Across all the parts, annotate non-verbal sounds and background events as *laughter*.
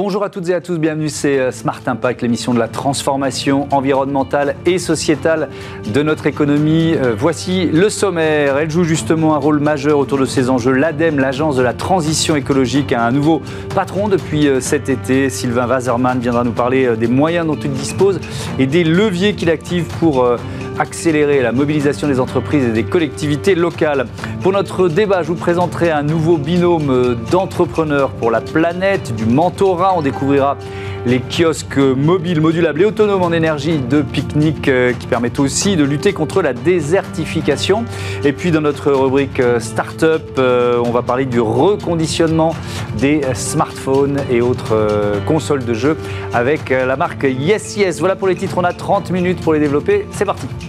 Bonjour à toutes et à tous, bienvenue, c'est euh, Smart Impact, l'émission de la transformation environnementale et sociétale de notre économie. Euh, voici le sommaire. Elle joue justement un rôle majeur autour de ces enjeux. L'ADEME, l'agence de la transition écologique, a un nouveau patron depuis euh, cet été. Sylvain Wasserman viendra nous parler des moyens dont il dispose et des leviers qu'il active pour accélérer la mobilisation des entreprises et des collectivités locales. Pour notre débat, je vous présenterai un nouveau binôme d'entrepreneurs pour la planète, du mentorat. On découvrira les kiosques mobiles, modulables et autonomes en énergie de pique-nique euh, qui permettent aussi de lutter contre la désertification. Et puis dans notre rubrique euh, Startup, euh, on va parler du reconditionnement des smartphones et autres consoles de jeux avec la marque Yes Yes. Voilà pour les titres, on a 30 minutes pour les développer. C'est parti.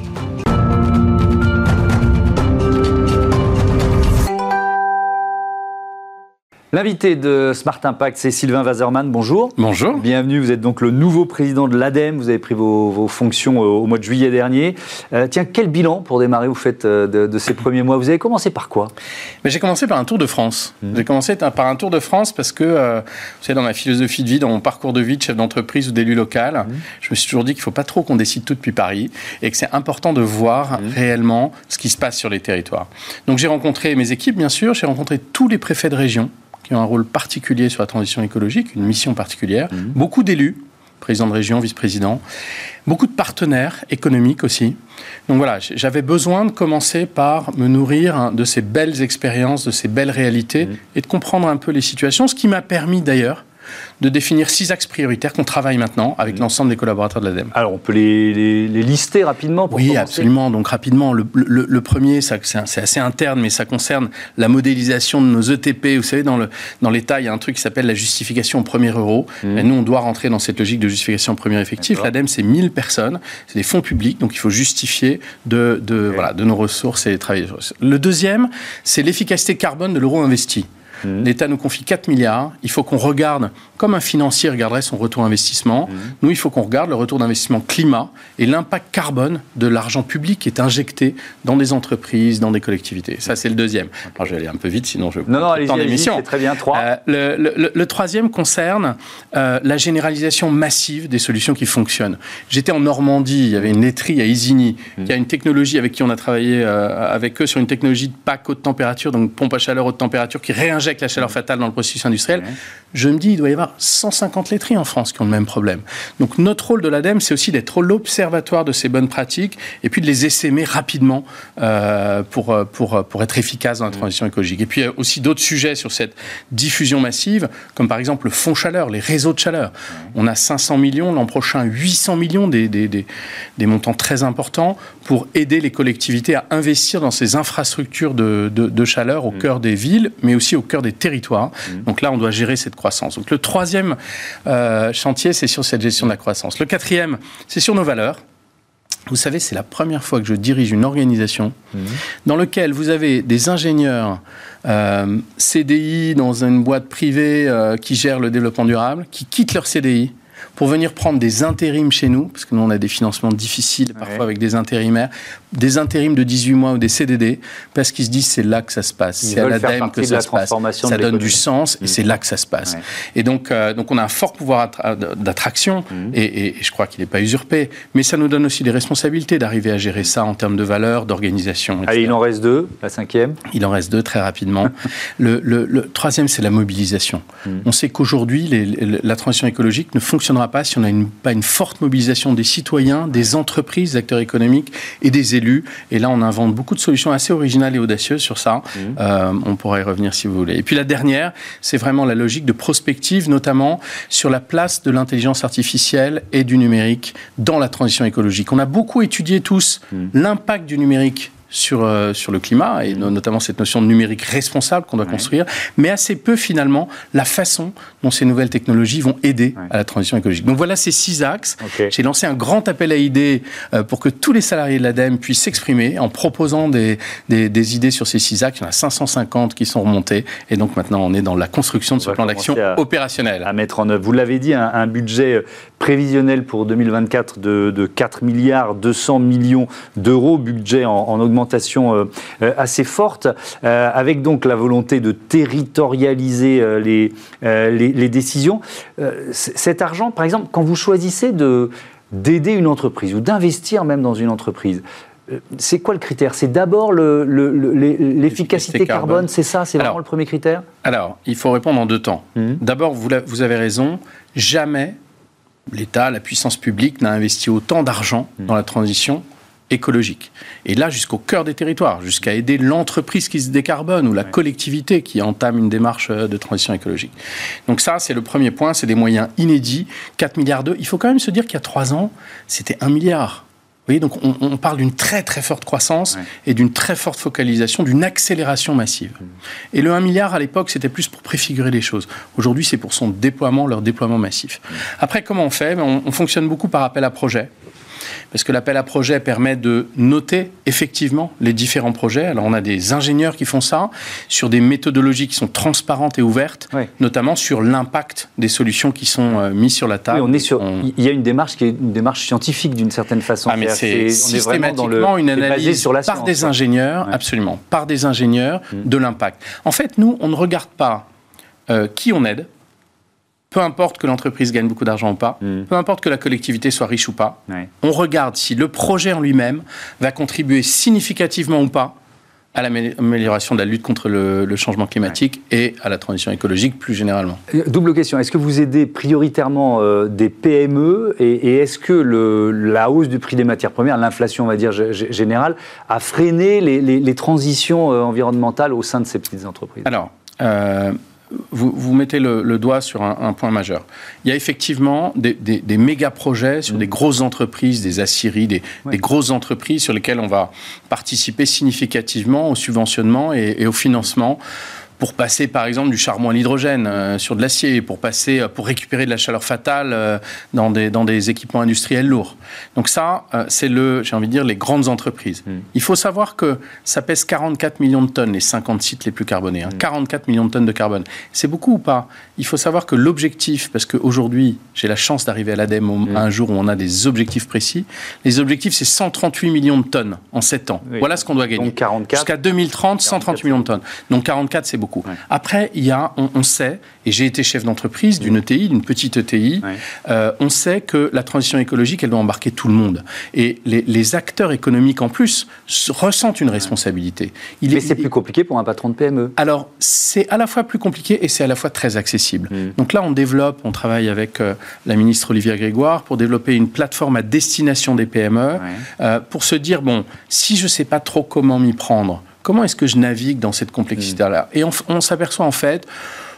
L'invité de Smart Impact, c'est Sylvain Wasserman. Bonjour. Bonjour. Bienvenue. Vous êtes donc le nouveau président de l'ADEME. Vous avez pris vos, fonctions au mois de juillet dernier. Euh, tiens, quel bilan pour démarrer vous faites euh, de, ces premiers mois? Vous avez commencé par quoi? J'ai commencé par un tour de France. Mmh. J'ai commencé par un tour de France parce que, euh, vous savez, dans ma philosophie de vie, dans mon parcours de vie de chef d'entreprise ou d'élu local, mmh. je me suis toujours dit qu'il ne faut pas trop qu'on décide tout depuis Paris et que c'est important de voir mmh. réellement ce qui se passe sur les territoires. Donc j'ai rencontré mes équipes, bien sûr. J'ai rencontré tous les préfets de région qui ont un rôle particulier sur la transition écologique, une mission particulière, mhm. beaucoup d'élus, présidents de région, vice-présidents, beaucoup de partenaires économiques aussi. Donc voilà, j'avais besoin de commencer par me nourrir de ces belles expériences, de ces belles réalités mhm. et de comprendre un peu les situations, ce qui m'a permis d'ailleurs de définir six axes prioritaires qu'on travaille maintenant avec l'ensemble des collaborateurs de l'ADEME. Alors, on peut les, lister rapidement pour Oui, absolument. Donc, rapidement, le, premier, c'est assez interne, mais ça concerne la modélisation de nos ETP. Vous savez, dans l'État, il y a un truc qui s'appelle la justification au premier euro. Mmh. Et nous, on doit rentrer dans cette logique de justification au premier effectif. L'ADEME, c'est 1000 personnes, c'est des fonds publics, donc il faut justifier de, voilà, de nos ressources et travailler Le deuxième, c'est l'efficacité carbone de l'euro investi. L'État nous confie 4 milliards. Il faut qu'on regarde, comme un financier regarderait son retour d'investissement, mmh. nous, il faut qu'on regarde le retour d'investissement climat et l'impact carbone de l'argent public qui est injecté dans des entreprises, dans des collectivités. Ça, c'est le deuxième. Alors, je vais aller un peu vite, sinon je non, non, allez C'est très bien. Trois. Euh, le, troisième concerne euh, la généralisation massive des solutions qui fonctionnent. J'étais en Normandie, il y avait une laiterie à Isigny, mmh. qui a une technologie avec qui on a travaillé euh, avec eux sur une technologie de pack haute température, donc pompe à chaleur haute température, qui réinjecte la chaleur fatale dans le processus industriel, je me dis, il doit y avoir 150 laiteries en France qui ont le même problème. Donc notre rôle de l'ADEME, c'est aussi d'être l'observatoire de ces bonnes pratiques et puis de les essaimer rapidement euh, pour, euh, pour, euh, pour être efficace dans la transition écologique. Et puis il y a aussi d'autres sujets sur cette diffusion massive, comme par exemple le fonds chaleur, les réseaux de chaleur. On a 500 millions, l'an prochain 800 millions, des, des, des, des, montants très importants pour aider les collectivités à investir dans ces infrastructures de, de, de chaleur au mmh. cœur des villes, mais aussi au cœur des territoires. Mmh. Donc là, on doit gérer cette croissance. Donc le troisième euh, chantier, c'est sur cette gestion de la croissance. Le quatrième, c'est sur nos valeurs. Vous savez, c'est la première fois que je dirige une organisation mmh. dans laquelle vous avez des ingénieurs euh, CDI dans une boîte privée euh, qui gère le développement durable, qui quittent leur CDI pour venir prendre des intérims chez nous, parce que nous, on a des financements difficiles parfois avec des intérimaires, des intérims de 18 mois ou des CDD, parce qu'ils se disent c'est là que ça se passe, c'est à l'ADEME que ça se passe, ça donne du sens et mm. c'est là que ça se passe. Et donc, euh, donc on a un fort pouvoir d'attraction mm. et, je crois qu'il n'est pas usurpé, mais ça nous donne aussi des responsabilités d'arriver à gérer ça en termes de valeur, d'organisation. Allez, il en reste deux, la cinquième Il en reste deux très rapidement. *laughs* le, le, troisième, c'est la mobilisation. Mm. On sait qu'aujourd'hui, la transition écologique ne fonctionnera pas si on n'a pas une forte mobilisation des citoyens, des entreprises, des acteurs économiques et des élus. Et là, on invente beaucoup de solutions assez originales et audacieuses sur ça. Mmh. Euh, on pourra y revenir si vous voulez. Et puis la dernière, c'est vraiment la logique de prospective, notamment sur la place de l'intelligence artificielle et du numérique dans la transition écologique. On a beaucoup étudié tous mmh. l'impact du numérique sur, euh, sur le climat, et notamment cette notion de numérique responsable qu'on doit construire, mais assez peu finalement la façon dont ces nouvelles technologies vont aider à la transition écologique. Donc voilà ces six axes. J'ai lancé un grand appel à idées euh, pour que tous les salariés de l'ADEME puissent s'exprimer en proposant des, des, idées sur ces six axes. Il y en a 550 qui sont remontés, et donc maintenant on est dans la construction de ce plan d'action opérationnel. À mettre en œuvre. Vous l'avez dit, un, budget euh, prévisionnel pour 2024 de, de 4 milliards 200 millions d'euros, budget en, en augmentation augmentation assez forte, avec donc la volonté de territorialiser les, les, décisions. cet argent, par exemple, quand vous choisissez de d'aider une entreprise ou d'investir même dans une entreprise, c'est quoi le critère? C'est d'abord l'efficacité carbone, c'est ça? C'est vraiment le premier critère? Alors, il faut répondre en deux temps. Mmh. D'abord, vous, vous, avez raison, jamais l'État, la puissance publique n'a investi autant d'argent mmh. dans la transition écologique. Et là, jusqu'au cœur des territoires, jusqu'à aider l'entreprise qui se décarbone ou la collectivité qui entame une démarche euh, de transition écologique. Donc ça, c'est le premier point, c'est des moyens inédits, 4 milliards d'euros. Il faut quand même se dire qu'il y a 3 ans, c'était 1 milliard voyez, donc on, parle d'une très très forte croissance et d'une très forte focalisation, d'une accélération massive. Mmh. Et le 1 milliard à l'époque, c'était plus pour préfigurer les choses. Aujourd'hui, c'est pour son déploiement, leur déploiement massif. Mmh. Après, comment on fait? On, on fonctionne beaucoup par appel à projet parce que l'appel à projet permet de noter effectivement les différents projets. Alors on a des ingénieurs qui font ça sur des méthodologies qui sont transparentes et ouvertes, notamment sur l'impact des solutions qui sont euh, mises sur la table. on est sur, Il y a une démarche qui est une démarche scientifique d'une certaine façon. Ah, mais c'est systématiquement une analyse sur la par des ingénieurs, absolument, par des ingénieurs mm. de l'impact. En fait, nous, on ne regarde pas euh, qui on aide, peu importe que l'entreprise gagne beaucoup d'argent ou pas, hmm. peu importe que la collectivité soit riche ou pas, on regarde si le projet en lui-même va contribuer significativement ou pas à l'amélioration de la lutte contre le, changement climatique et à la transition écologique plus généralement. Euh, double question, est-ce que vous aidez prioritairement euh, des PME et, est-ce que le, la hausse du prix des matières premières, l'inflation on va dire générale, a freiné les, transitions euh, environnementales au sein de ces petites entreprises? Alors, vous, mettez le, doigt sur un, point majeur. Il y a effectivement des, méga projets sur des mm. grosses entreprises, des aciéries, des, grosses entreprises sur lesquelles on va participer significativement au subventionnement et au financement pour passer par exemple du charbon à l'hydrogène euh, sur de l'acier, pour passer euh, pour récupérer de la chaleur fatale euh, dans des dans des équipements industriels lourds. Donc ça c'est le j'ai envie de dire les grandes entreprises. Hmm. Il faut savoir que ça pèse 44 millions de tonnes les 50 sites les plus carbonés, 44 hein. hmm. millions de tonnes de carbone. C'est beaucoup ou pas? Il faut savoir que l'objectif parce qu'aujourd'hui j'ai la chance d'arriver à l'ADEME hmm. un jour où on a des objectifs précis. Les objectifs c'est 138 millions de tonnes en 7 ans. Voilà ce qu'on doit gagner. Jusqu'à 2030 138 millions de tonnes. Donc 44 c'est beaucoup. Après, il y a, on, sait, et j'ai été chef d'entreprise d'une ETI, d'une petite ETI, euh, on sait que la transition écologique, elle doit embarquer tout le monde. Et les, acteurs économiques, en plus, ressentent une responsabilité. Il Mais c'est plus compliqué pour un patron de PME. Alors, c'est à la fois plus compliqué et c'est à la fois très accessible. Mm. Donc là, on développe, on travaille avec euh, la ministre Olivier Grégoire pour développer une plateforme à destination des PME, euh, pour se dire, bon, si je ne sais pas trop comment m'y prendre, comment est-ce que je navigue dans cette complexité-là mm. Et on, s'aperçoit en fait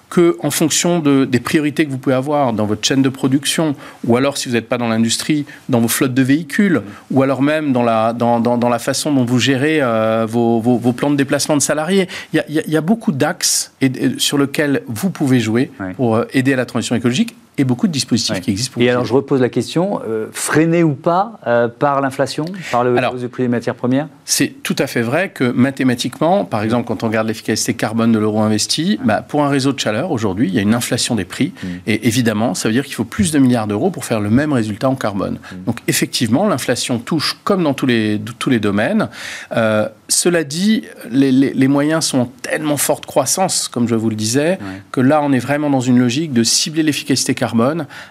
que en fonction de, des priorités que vous pouvez avoir dans votre chaîne de production, ou alors si vous n'êtes pas dans l'industrie, dans vos flottes de véhicules, ou alors même dans la, dans, dans, la façon dont vous gérez euh, vos, vos, plans de déplacement de salariés, il y a, beaucoup d'axes sur lesquels vous pouvez jouer pour euh, aider à la transition écologique et beaucoup de dispositifs qui existent. Pour et alors, je repose la question, euh, freiné ou pas euh, par l'inflation, par le hausse du prix des matières premières? C'est tout à fait vrai que mathématiquement, par exemple, quand on regarde l'efficacité carbone de l'euro investi, bah, pour un réseau de chaleur, aujourd'hui, il y a une inflation des prix. Mm. Et évidemment, ça veut dire qu'il faut plus de milliards d'euros pour faire le même résultat en carbone. Mm. Donc, effectivement, l'inflation touche comme dans tous les, tous les domaines. Euh, cela dit, les, les, moyens sont en tellement forte croissance, comme je vous le disais, que là, on est vraiment dans une logique de cibler l'efficacité carbone.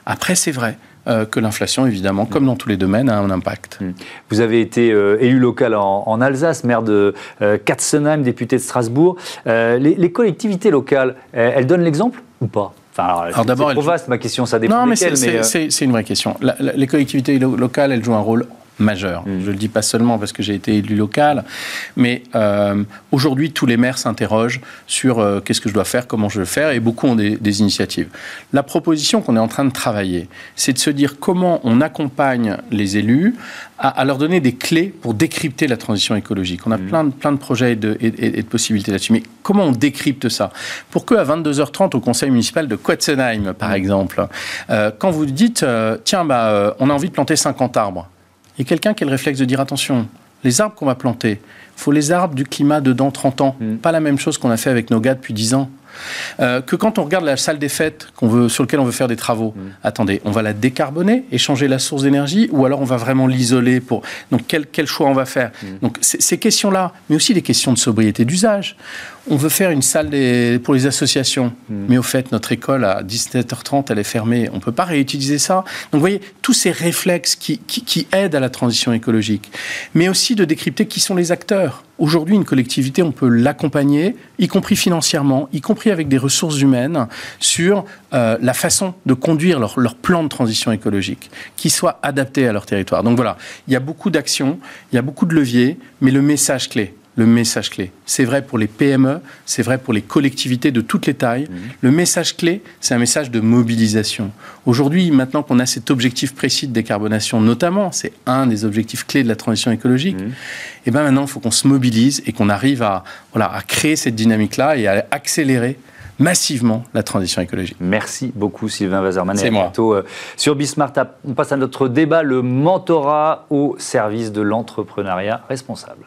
Après, c'est vrai. Euh, que l'inflation, évidemment, comme dans tous les domaines, a un impact. Hmm. Vous avez été euh, élu local en, Alsace, maire de euh, Katzenheim, député de Strasbourg. Les, collectivités locales, elles donnent l'exemple ou pas? Enfin, alors, d'abord, c'est vaste ma question, ça dépend. Non, mais c'est une vraie question. les collectivités locales, elles jouent un rôle majeur. Mm. Je ne le dis pas seulement parce que j'ai été élu local, mais euh, aujourd'hui, tous les maires s'interrogent sur euh, qu'est-ce que je dois faire, comment je veux faire, et beaucoup ont des, initiatives. La proposition qu'on est en train de travailler, c'est de se dire comment on accompagne les élus à, leur donner des clés pour décrypter la transition écologique. On a mm. plein, de, plein de projets et de, et, de possibilités là-dessus, mais comment on décrypte ça? Pour qu'à 22h30 au conseil municipal de Quatzenheim, par mm. exemple, euh, quand vous dites, tiens, bah, on a envie de planter 50 arbres, et quelqu'un qui a le réflexe de dire attention, les arbres qu'on va planter, il faut les arbres du climat de dans 30 ans. Mm. Pas la même chose qu'on a fait avec nos gars depuis 10 ans. Euh, que quand on regarde la salle des fêtes qu'on veut, sur laquelle on veut faire des travaux, mmh. attendez, on va la décarboner, échanger la source d'énergie, ou alors on va vraiment l'isoler pour. Donc quel, quel, choix on va faire? Mmh. Donc ces questions-là, mais aussi les questions de sobriété d'usage. On veut faire une salle pour les associations, mmh. mais au fait, notre école à 17h30, elle est fermée. On ne peut pas réutiliser ça. Donc vous voyez, tous ces réflexes qui, qui, qui aident à la transition écologique, mais aussi de décrypter qui sont les acteurs. Aujourd'hui, une collectivité, on peut l'accompagner, y compris financièrement, y compris avec des ressources humaines, sur euh, la façon de conduire leur, leur, plan de transition écologique, qui soit adapté à leur territoire. Donc voilà, il y a beaucoup d'actions, il y a beaucoup de leviers, mais le message clé, le message clé. C'est vrai pour les PME, c'est vrai pour les collectivités de toutes les tailles. Mmh. Le message clé, c'est un message de mobilisation. Aujourd'hui, maintenant qu'on a cet objectif précis de décarbonation, notamment, c'est un des objectifs clés de la transition écologique, mmh. et eh bien maintenant, il faut qu'on se mobilise et qu'on arrive à, voilà, à créer cette dynamique-là et à accélérer massivement la transition écologique. Merci beaucoup Sylvain Wazerman. C'est moi. Euh, sur Bismart, on passe à notre débat, le mentorat au service de l'entrepreneuriat responsable.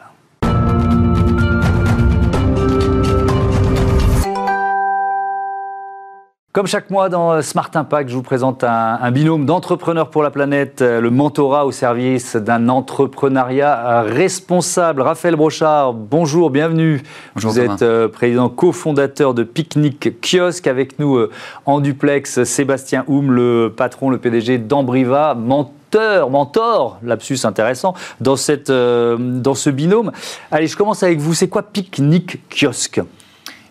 Comme chaque mois dans Smart Impact, je vous présente un, binôme d'entrepreneurs pour la planète, euh, le mentorat au service d'un entrepreneuriat responsable. Raphaël Brochard, bonjour, bienvenue. Bonjour, vous êtes euh, président cofondateur de Picnic Kiosque. Avec nous euh, en duplex, Sébastien Houm, le patron, le PDG d'Ambriva, mentor, mentor, lapsus intéressant, dans, cette, dans ce binôme. Allez, je commence avec vous. C'est quoi Picnic Kiosque?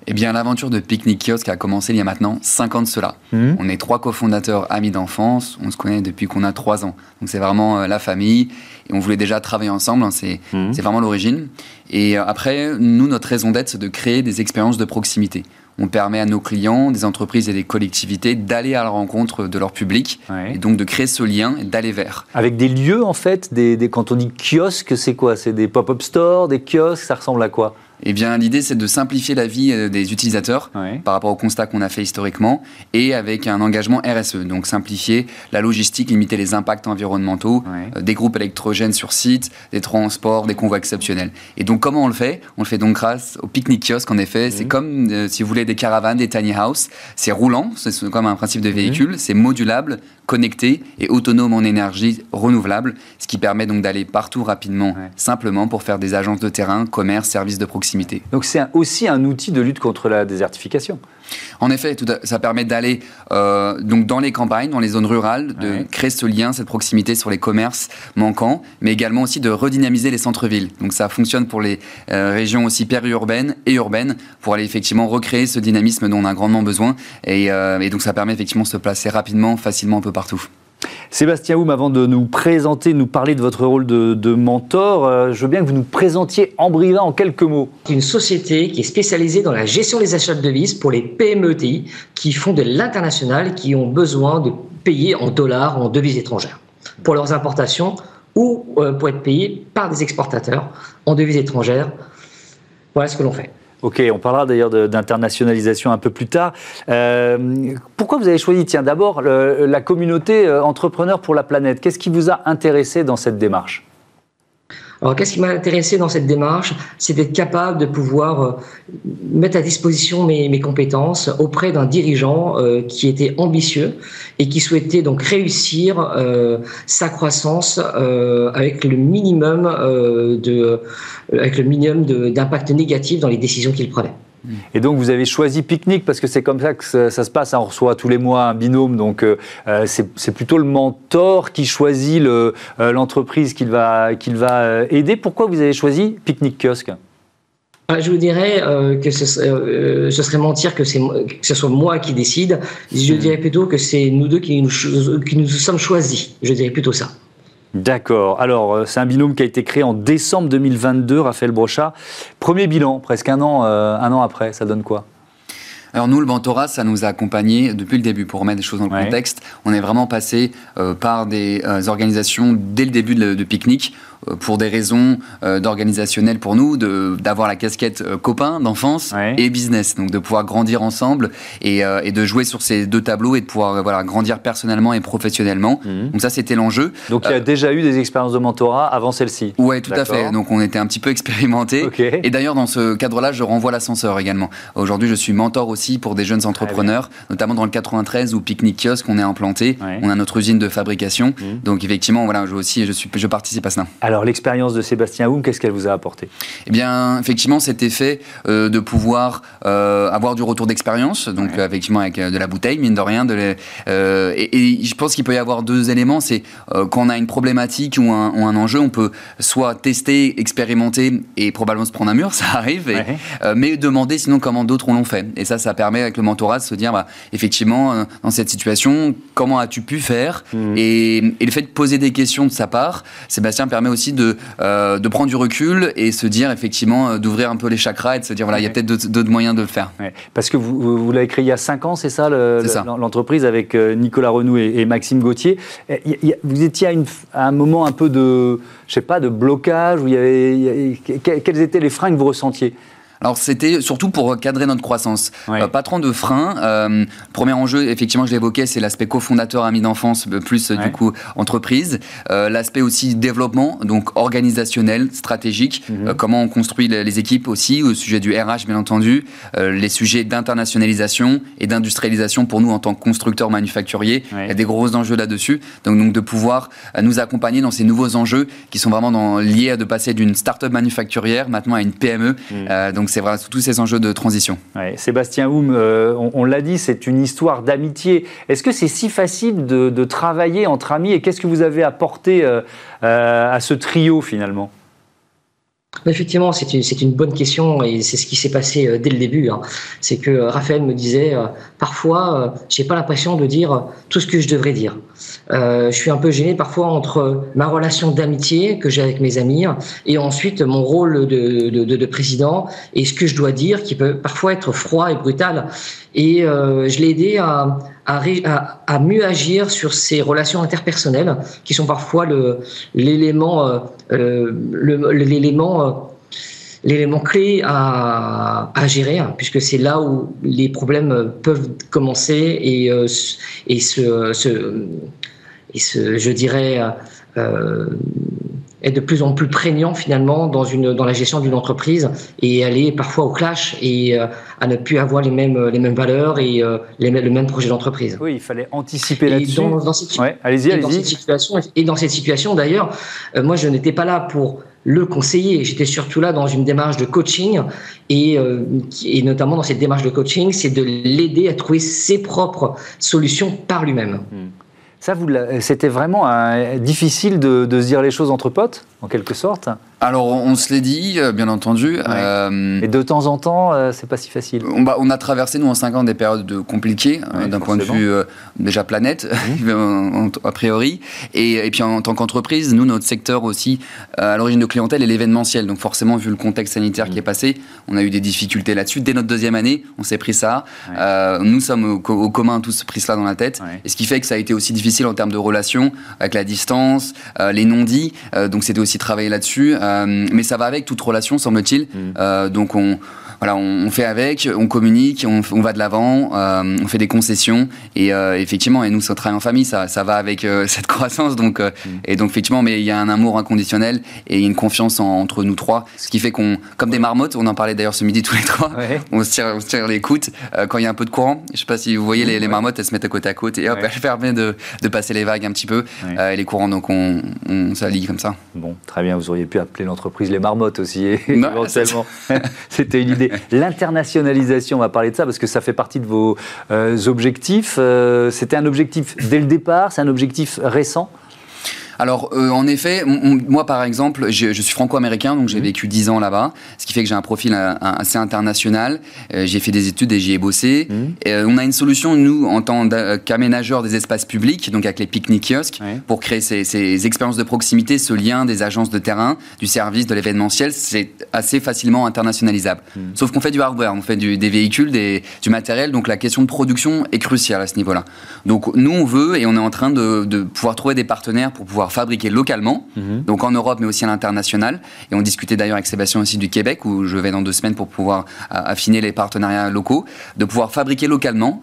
Eh bien, l'aventure de Picnic Kiosque a commencé il y a maintenant 5 ans de cela. Mmh. On est trois cofondateurs amis d'enfance, on se connaît depuis qu'on a 3 ans. Donc c'est vraiment euh, la famille, et on voulait déjà travailler ensemble, hein, mmh. c'est vraiment l'origine. Et euh, après, nous, notre raison d'être, c'est de créer des expériences de proximité. On permet à nos clients, des entreprises et des collectivités d'aller à la rencontre de leur public, et donc de créer ce lien et d'aller vers. Avec des lieux, en fait, des, des quand on dit kiosque, c'est quoi? C'est des pop-up stores, des kiosques, ça ressemble à quoi? Eh bien, l'idée, c'est de simplifier la vie euh, des utilisateurs par rapport au constat qu'on a fait historiquement et avec un engagement RSE. Donc, simplifier la logistique, limiter les impacts environnementaux, euh, des groupes électrogènes sur site, des transports, des convois exceptionnels. Et donc, comment on le fait? On le fait donc grâce au pique-nique kiosque, en effet. C'est comme, euh, si vous voulez, des caravanes, des tiny house. C'est roulant, c'est comme un principe de véhicule. C'est modulable, connecté et autonome en énergie renouvelable, ce qui permet donc d'aller partout rapidement, simplement pour faire des agences de terrain, commerce, services de proximité. Donc c'est aussi un outil de lutte contre la désertification. En effet, tout ça permet d'aller euh, donc dans les campagnes, dans les zones rurales, de créer ce lien, cette proximité sur les commerces manquants, mais également aussi de redynamiser les centres-villes. Donc ça fonctionne pour les euh, régions aussi périurbaines et urbaines pour aller effectivement recréer ce dynamisme dont on a grandement besoin. Et, euh, et donc ça permet effectivement de se placer rapidement, facilement un peu partout. Sébastien Houm, avant de nous présenter, nous parler de votre rôle de, mentor, euh, je veux bien que vous nous présentiez Ambriva en quelques mots. Une société qui est spécialisée dans la gestion des achats de devises pour les PMETI qui font de l'international, qui ont besoin de payer en dollars ou en devises étrangères pour leurs importations ou euh, pour être payés par des exportateurs en devises étrangères. Voilà ce que l'on fait. Ok, on parlera d'ailleurs d'internationalisation un peu plus tard. Euh, pourquoi vous avez choisi, tiens, d'abord la communauté euh, entrepreneur pour la planète? Qu'est-ce qui vous a intéressé dans cette démarche? Alors, qu'est-ce qui m'a intéressé dans cette démarche C'est d'être capable de pouvoir euh, mettre à disposition mes, compétences auprès d'un dirigeant euh, qui était ambitieux et qui souhaitait donc réussir euh, sa croissance avec le minimum de, avec le minimum d'impact négatif dans les décisions qu'il prenait. Et donc vous avez choisi Picnic parce que c'est comme ça que ça, se passe. On reçoit tous les mois un binôme, donc euh, euh, c'est plutôt le mentor qui choisit euh, l'entreprise qu'il va, qu'il va aider. Pourquoi vous avez choisi Picnic Kiosque? Je vous dirais que ce serait, ce serait, mentir que, que ce soit moi qui décide. Je hmm. dirais plutôt que c'est nous deux qui nous, qui nous sommes choisis. Je dirais plutôt ça. D'accord. Alors, euh, c'est un binôme qui a été créé en décembre 2022, Raphaël Brochat. Premier bilan, presque un an, euh, un an après, ça donne quoi? Alors nous, le Bantora, ça nous a accompagnés depuis le début. Pour remettre des choses dans le contexte, on est vraiment passé euh, par des organisations dès le début de, de pique-nique pour des raisons d'organisationnel pour nous, d'avoir la casquette copain d'enfance et business. Donc de pouvoir grandir ensemble et, et, de jouer sur ces deux tableaux et de pouvoir voilà, grandir personnellement et professionnellement. Mhm. Donc ça, c'était l'enjeu. Donc il y a déjà eu des expériences de mentorat avant celle-ci Oui, tout à fait. Donc on était un petit peu expérimenté. Et d'ailleurs, dans ce cadre-là, je renvoie l'ascenseur également. Aujourd'hui, je suis mentor aussi pour des jeunes entrepreneurs, notamment dans le 93 où Picnic Kiosque, on est implanté. On a notre usine de fabrication. Mhm. Donc effectivement, voilà, je aussi, je, suis, je participe à cela. Alors l'expérience de Sébastien Houm, qu'est-ce qu'elle vous a apporté? Eh bien, effectivement, c'était fait euh, de pouvoir euh, avoir du retour d'expérience, donc effectivement avec euh, de la bouteille, mine de rien. De et, je pense qu'il peut y avoir deux éléments. C'est quand on a une problématique ou un, ou un, enjeu, on peut soit tester, expérimenter et probablement se prendre un mur, *laughs* ça arrive, mais demander sinon comment d'autres l'ont fait. Et ça, ça permet avec le mentorat de se dire, bah, effectivement, dans cette situation, comment as-tu pu faire? Mmh. et, et, le fait de poser des questions de sa part, Sébastien permet aussi de, euh, de prendre du recul et se dire effectivement euh, d'ouvrir un peu les chakras et de se dire voilà, il y a peut-être d'autres moyens de le faire. Parce que vous, vous l'avez créé il y a 5 ans, c'est ça l'entreprise avec euh, Nicolas Renou et, Maxime Gauthier. Vous étiez à, un moment un peu de, je sais pas, de blocage où il y avait, quels étaient les freins que vous ressentiez? Alors c'était surtout pour cadrer notre croissance. Euh, pas trop de freins. Euh, premier enjeu, effectivement, je l'évoquais, c'est l'aspect cofondateur ami d'enfance euh, plus du coup entreprise. l'aspect aussi développement, donc organisationnel, stratégique. Mhm. comment on construit les, équipes aussi au sujet du RH bien entendu. les sujets d'internationalisation et d'industrialisation pour nous en tant que constructeurs manufacturiers. Il y a des gros enjeux là-dessus. Donc, donc de pouvoir nous accompagner dans ces nouveaux enjeux qui sont vraiment dans, liés à de passer d'une start-up manufacturière maintenant à une PME. Mhm. donc c'est vrai, tous ces enjeux de transition. Sébastien Houm, euh, on, l'a dit, c'est une histoire d'amitié. Est-ce que c'est si facile de, travailler entre amis et qu'est-ce que vous avez apporté euh, euh, à ce trio finalement? Effectivement, c'est une, une, bonne question et c'est ce qui s'est passé dès le début. Hein. C'est que Raphaël me disait, parfois, j'ai pas l'impression de dire tout ce que je devrais dire. Euh, je suis un peu gêné parfois entre ma relation d'amitié que j'ai avec mes amis et ensuite mon rôle de, de, de, président et ce que je dois dire qui peut parfois être froid et brutal. Et euh, je l'ai aidé à, à, mieux agir sur ces relations interpersonnelles qui sont parfois l'élément euh, euh euh, l'élément clé à, gérer, puisque c'est là où les problèmes peuvent commencer et, se, se, et ce, je dirais, est de plus en plus prégnant finalement dans, une, dans la gestion d'une entreprise et aller parfois au clash et euh, à ne plus avoir les mêmes, les mêmes valeurs et euh, les, le même projet d'entreprise. Oui, il fallait anticiper là-dessus. Dans, dans, cette, allez-y, allez situation, et dans cette situation d'ailleurs, euh, moi je n'étais pas là pour le conseiller. J'étais surtout là dans une démarche de coaching et, et notamment dans cette démarche de coaching, c'est de l'aider à trouver ses propres solutions par lui-même. Ça, c'était vraiment difficile de, de, se dire les choses entre potes, en quelque sorte alors, on se l'est dit, euh, bien entendu. Euh, et de temps en temps, euh, c'est pas si facile. On, on, a traversé, nous, en 5 ans, des périodes compliquées, d'un point de vue déjà planète, *laughs* mmh. a priori. Et, puis, en, tant qu'entreprise, nous, notre secteur aussi, à l'origine de clientèle, est l'événementiel. Donc, forcément, vu le contexte sanitaire qui mmh. est passé, on a eu des difficultés là-dessus. Dès notre deuxième année, on s'est pris ça. nous sommes au, commun tous pris cela dans la tête. Et ce qui fait que ça a été aussi difficile en termes de relations, avec la distance, les non-dits. donc, c'était aussi travailler là-dessus. Euh, mais ça va avec toute relation, semble-t-il. Mm. Euh, donc on, voilà, on, fait avec, on communique, on, va de l'avant, euh, on fait des concessions et euh, effectivement, et nous, ça travaille en famille, ça, ça va avec euh, *laughs* cette croissance, donc mm. et donc effectivement, mais il y a un amour inconditionnel et une confiance entre nous trois, ce qui fait qu'on, comme des marmottes, on en parlait d'ailleurs ce midi tous les trois, *laughs* on, se tire, on se tire les coudes quand il y a un peu de courant. Je sais pas si vous voyez les, les marmottes, elles se mettent à côté à côté et hop, elles permettent de, de, passer les vagues un petit peu et les courants, donc on, on s'allie comme ça. Bon, très bien, vous auriez pu appeler l'entreprise les marmottes aussi, *laughs* éventuellement. C'était une idée. L'internationalisation, on va parler de ça parce que ça fait partie de vos euh, objectifs. Euh, c'était un objectif dès le départ, c'est un objectif récent? Alors, euh, en effet, moi, par exemple, je, suis franco-américain, donc j'ai mmh. vécu 10 ans là-bas, ce qui fait que j'ai un profil euh, assez international. Euh, j'ai fait des études et j'y ai bossé. Mmh. Et, on a une solution, nous, en tant qu'aménageurs des espaces publics, donc avec les pique-niques kiosques, pour créer ces, expériences de proximité, ce lien des agences de terrain, du service, de l'événementiel, c'est assez facilement internationalisable. Mmh. Sauf qu'on fait du hardware, on fait des véhicules, des, du matériel, donc la question de production est cruciale à ce niveau-là. Donc, nous, on veut et on est en train de, de pouvoir trouver des partenaires pour pouvoir pouvoir fabriquer localement, mhm. donc en Europe mais aussi à l'international. Et on discutait d'ailleurs avec Sébastien aussi du Québec, où je vais dans deux semaines pour pouvoir affiner les partenariats locaux, de pouvoir fabriquer localement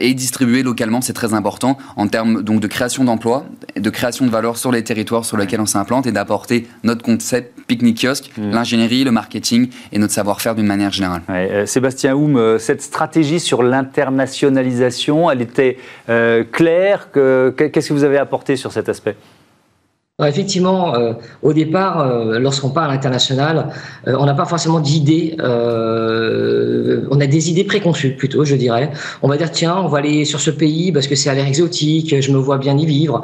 et distribuer localement, c'est très important en termes donc de création d'emplois, de création de valeur sur les territoires sur lesquels on s'implante et d'apporter notre concept pique-nique kiosque, mhm. l'ingénierie, le marketing et notre savoir-faire d'une manière générale. Euh, Sébastien Houm, euh, cette stratégie sur l'internationalisation, elle était euh, claire Qu'est-ce que vous avez apporté sur cet aspect? Effectivement, euh, au départ, euh, lorsqu'on parle international, euh, on n'a pas forcément d'idées. on a des idées préconçues plutôt, je dirais. On va dire tiens, on va aller sur ce pays parce que c'est à l'air exotique, je me vois bien y vivre,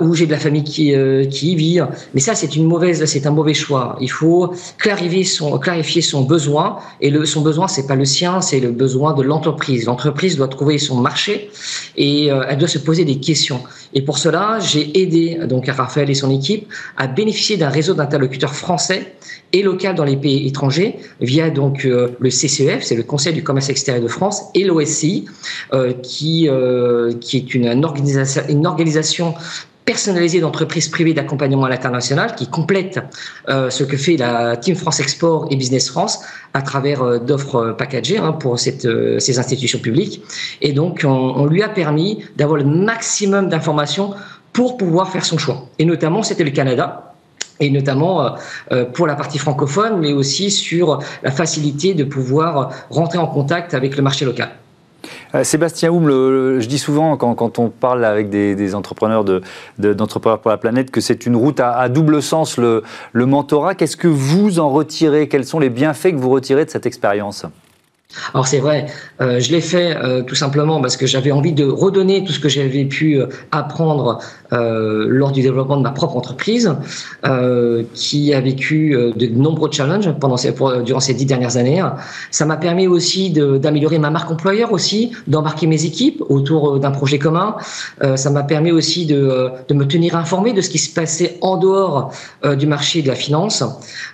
ou j'ai de la famille qui, qui y vit. Mais ça, c'est une mauvaise, c'est un mauvais choix. Il faut clarifier son, clarifier son besoin. Et son besoin, c'est pas le sien, c'est le besoin de l'entreprise. L'entreprise doit trouver son marché et elle doit se poser des questions. Et pour cela, j'ai aidé donc Raphaël et son équipe à bénéficier d'un réseau d'interlocuteurs français et local dans les pays étrangers via donc euh, le CCEF, c'est le Conseil du commerce extérieur de France, et l'OSCI, euh, qui, euh, qui est une, organisation, une organisation personnalisée d'entreprises privées d'accompagnement à l'international qui complète ce que fait la Team France Export et Business France à travers d'offres packagées hein, pour ces institutions publiques. Et donc, on, on lui a permis d'avoir le maximum d'informations pour pouvoir faire son choix. Et notamment, c'était le Canada, et notamment euh, pour la partie francophone, mais aussi sur la facilité de pouvoir rentrer en contact avec le marché local. Euh, Sébastien Houm, je dis souvent quand, on parle avec des, entrepreneurs d'entrepreneurs pour la planète que c'est une route à, double sens le, le mentorat. Qu'est-ce que vous en retirez? Quels sont les bienfaits que vous retirez de cette expérience? Alors c'est vrai, euh, je l'ai fait euh, tout simplement parce que j'avais envie de redonner tout ce que j'avais pu euh, apprendre lors du développement de ma propre entreprise, qui a vécu de nombreux challenges pendant ces, durant ces dix dernières années. Ça m'a permis aussi d'améliorer ma marque employeur aussi, d'embarquer mes équipes autour d'un projet commun. ça m'a permis aussi de, me tenir informé de ce qui se passait en dehors du marché de la finance.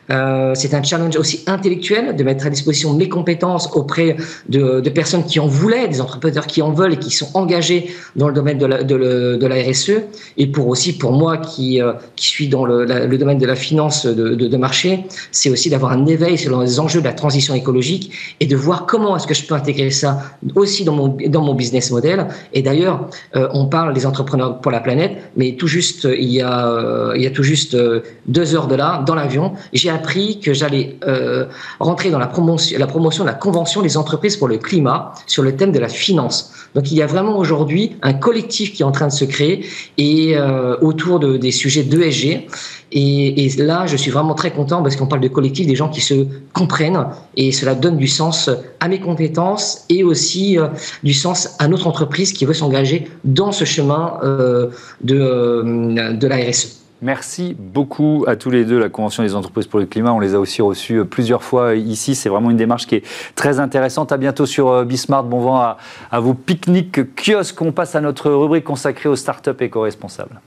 c'est un challenge aussi intellectuel de mettre à disposition mes compétences auprès de, personnes qui en voulaient, des entrepreneurs qui en veulent et qui sont engagés dans le domaine de la RSE, et pour aussi pour moi qui, euh, qui suis dans le, domaine de la finance de, de marché, c'est aussi d'avoir un éveil sur les enjeux de la transition écologique et de voir comment est-ce que je peux intégrer ça aussi dans mon, dans mon business model. Et d'ailleurs, euh, on parle des entrepreneurs pour la planète, mais tout juste il y a, euh, il y a tout juste deux heures de là, dans l'avion, j'ai appris que j'allais rentrer dans la promotion, la promotion de la convention des entreprises pour le climat sur le thème de la finance. Donc il y a vraiment aujourd'hui un collectif qui est en train de se créer et euh, autour de, des sujets d'ESG. Et, et, là, je suis vraiment très content parce qu'on parle de collectif, des gens qui se comprennent et cela donne du sens à mes compétences et aussi euh, du sens à notre entreprise qui veut s'engager dans ce chemin euh, de, de la RSE. Merci beaucoup à tous les deux. La Convention des entreprises pour le climat, on les a aussi reçus euh, plusieurs fois ici. C'est vraiment une démarche qui est très intéressante. À bientôt sur euh, Bismart. Bon vent à, à vos pique-niques kiosques. On passe à notre rubrique consacrée aux startups éco-responsables.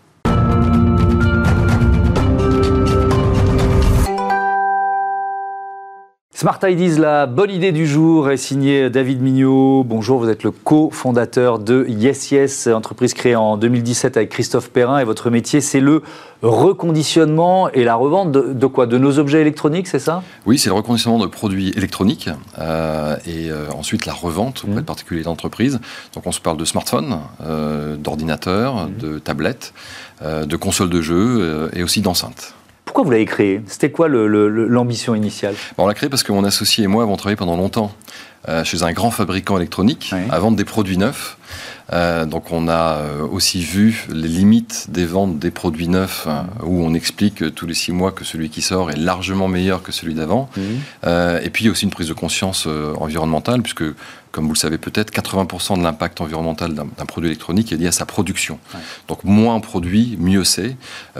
Smart Ideas, la bonne idée du jour est signée David Mignot. Bonjour, vous êtes le cofondateur de Yes Yes, entreprise créée en 2017 avec Christophe Perrin. Et votre métier, c'est le reconditionnement et la revente de, quoi? De nos objets électroniques, c'est ça? Oui, c'est le reconditionnement de produits électroniques euh, et euh, ensuite la revente auprès mmh. de particuliers d'entreprises. Donc on se parle de smartphones, euh, d'ordinateurs, mmh. de tablettes, de consoles de jeux et aussi d'enceintes. Pourquoi vous l'avez créé? C'était quoi l'ambition initiale? On l'a créé parce que mon associé et moi avons travaillé pendant longtemps euh, chez un grand fabricant électronique à vendre des produits neufs. Euh, donc on a euh, aussi vu les limites des ventes des produits neufs où on explique tous les six mois que celui qui sort est largement meilleur que celui d'avant. et puis aussi une prise de conscience environnementale puisque comme vous le savez peut-être, 80% de l'impact environnemental d'un produit électronique est lié à sa production. Donc moins on produit, mieux c'est.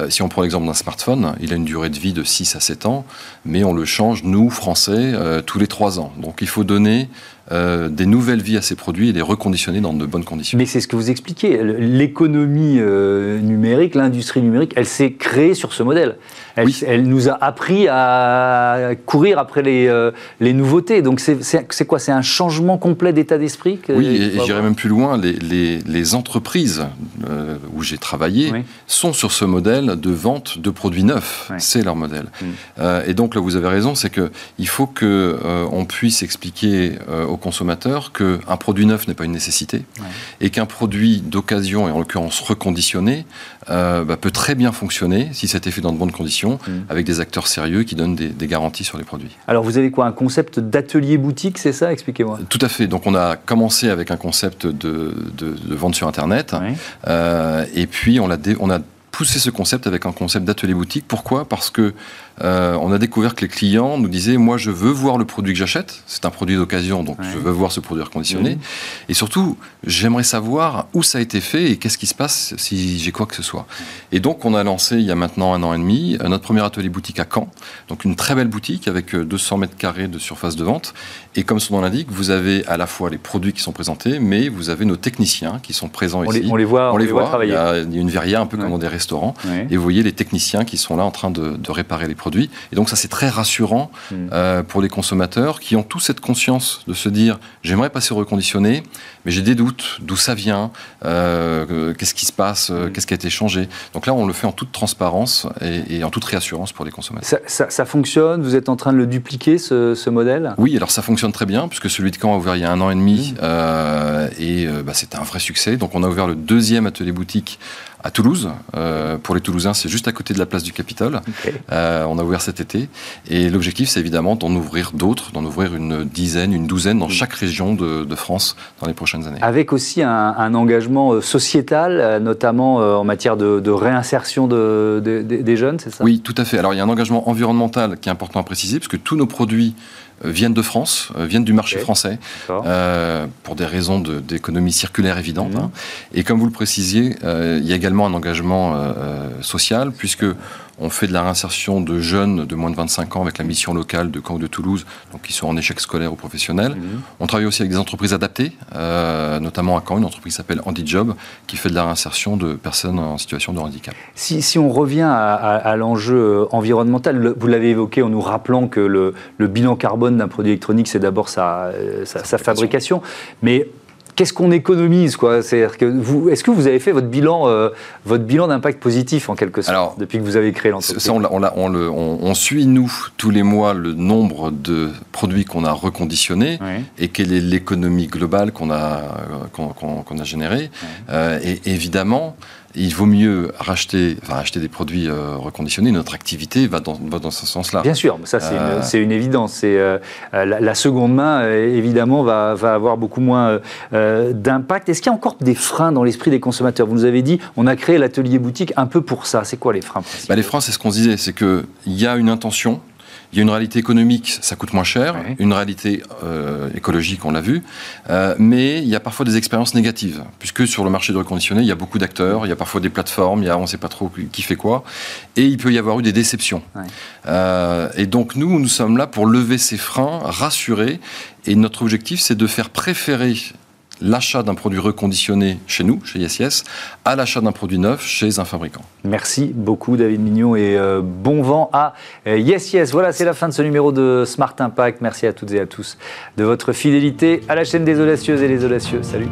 si on prend l'exemple d'un smartphone, il a une durée de vie de 6 à 7 ans, mais on le change, nous, Français, tous les 3 ans. Donc il faut donner euh, des nouvelles vies à ces produits et les reconditionner dans de bonnes conditions. Mais c'est ce que vous expliquez. L'économie euh, numérique, l'industrie numérique, elle s'est créée sur ce modèle. Elle, elle, nous a appris à courir après les, euh, les nouveautés. Donc c'est quoi? C'est un changement complet d'état d'esprit Oui, et, j'irais même plus loin. Les, les, les entreprises où j'ai travaillé sont sur ce modèle de vente de produits neufs. C'est leur modèle. Mm. et donc là, vous avez raison, c'est qu'il faut qu'on puisse expliquer aux consommateurs qu'un produit neuf n'est pas une nécessité et qu'un produit d'occasion, et en l'occurrence reconditionné, euh, bah, peut très bien fonctionner si c'était fait dans de bonnes conditions, mm. avec des acteurs sérieux qui donnent des, garanties sur les produits. Alors vous avez quoi Un concept d'atelier boutique, c'est ça? Expliquez-moi. Tout à fait. Donc on a commencé avec un concept de, vente sur Internet, euh, et puis on a, on a poussé ce concept avec un concept d'atelier boutique. Pourquoi? Parce que euh, on a découvert que les clients nous disaient moi je veux voir le produit que j'achète, c'est un produit d'occasion donc je veux voir ce produit reconditionné, et surtout j'aimerais savoir où ça a été fait et qu'est-ce qui se passe si j'ai quoi que ce soit. Et donc on a lancé il y a maintenant un an et demi euh, notre premier atelier boutique à Caen, donc une très belle boutique avec 200 euh, mètres carrés de surface de vente, et comme son nom l'indique, vous avez à la fois les produits qui sont présentés, mais vous avez nos techniciens qui sont présents on ici. Les, on les voit, on, les, voit, travailler. Il y a une verrière un peu comme dans des restaurants, et vous voyez les techniciens qui sont là en train de, de réparer les produits et donc ça, c'est très rassurant hmm. euh, pour les consommateurs qui ont tous cette conscience de se dire, j'aimerais passer au reconditionné, mais j'ai des doutes, d'où ça vient, euh, qu'est-ce qui se passe, hmm. qu'est-ce qui a été changé. Donc là, on le fait en toute transparence et, en toute réassurance pour les consommateurs. Ça, fonctionne? Vous êtes en train de le dupliquer, ce, modèle? Oui, alors ça fonctionne très bien, puisque celui de Caen a ouvert il y a un an et demi, euh, et bah, c'était un vrai succès. Donc on a ouvert le deuxième atelier boutique à Toulouse. Euh, pour les Toulousains, c'est juste à côté de la place du Capitole. Euh, on a ouvert cet été. Et l'objectif, c'est évidemment d'en ouvrir d'autres, d'en ouvrir une dizaine, une douzaine dans chaque région de, France dans les prochaines années. Avec aussi un, engagement euh, sociétal, notamment en matière de, réinsertion des jeunes, c'est ça? Oui, tout à fait. Alors il y a un engagement environnemental qui est important à préciser, parce que tous nos produits viennent de France, euh, viennent du marché français, euh, pour des raisons d'économie circulaire évidente. Mhm. Hein. Et comme vous le précisiez, il y a également un engagement social, puisque on fait de la réinsertion de jeunes de moins de 25 ans avec la mission locale de Caen ou de Toulouse, donc qui sont en échec scolaire ou professionnel. Mhm. On travaille aussi avec des entreprises adaptées, euh, notamment à Caen, une entreprise qui s'appelle Handijob, qui fait de la réinsertion de personnes en situation de handicap. Si, on revient à, l'enjeu euh, environnemental, vous l'avez évoqué en nous rappelant que le, bilan carbone d'un produit électronique, c'est d'abord sa, euh, sa, fabrication. Mais qu'est-ce qu'on économise quoi? C'est-à-dire que vous, est-ce que vous avez fait votre bilan, euh, votre bilan d'impact positif en quelque sorte depuis que vous avez créé l'entreprise? on, on, suit nous tous les mois le nombre de produits qu'on a reconditionnés et quelle est l'économie globale qu'on a qu'on, a générée. Euh, et évidemment, il vaut mieux racheter, enfin, acheter des produits euh, reconditionnés. Notre activité va dans, dans ce sens-là. Bien sûr, ça c'est une, une, évidence. Euh, la, seconde main, euh, évidemment, va, va, avoir beaucoup moins d'impact. Est-ce qu'il y a encore des freins dans l'esprit des consommateurs? Vous nous avez dit, on a créé l'atelier boutique un peu pour ça. C'est quoi les freins bah, Les freins, c'est ce qu'on disait, c'est qu'il y a une intention il y a une réalité économique, ça coûte moins cher, une réalité euh, écologique, on l'a vu, euh, mais il y a parfois des expériences négatives, puisque sur le marché de reconditionné, il y a beaucoup d'acteurs, il y a parfois des plateformes, il y a, on ne sait pas trop qui fait quoi, et il peut y avoir eu des déceptions. Euh, et donc nous, nous sommes là pour lever ces freins, rassurer, et notre objectif, c'est de faire préférer l'achat d'un produit reconditionné chez nous, chez YesYes, à l'achat d'un produit neuf chez un fabricant. Merci beaucoup David Mignon et euh, bon vent à euh, YesYes. Voilà, c'est la fin de ce numéro de Smart Impact. Merci à toutes et à tous de votre fidélité à la chaîne des audacieuses et les audacieux. Salut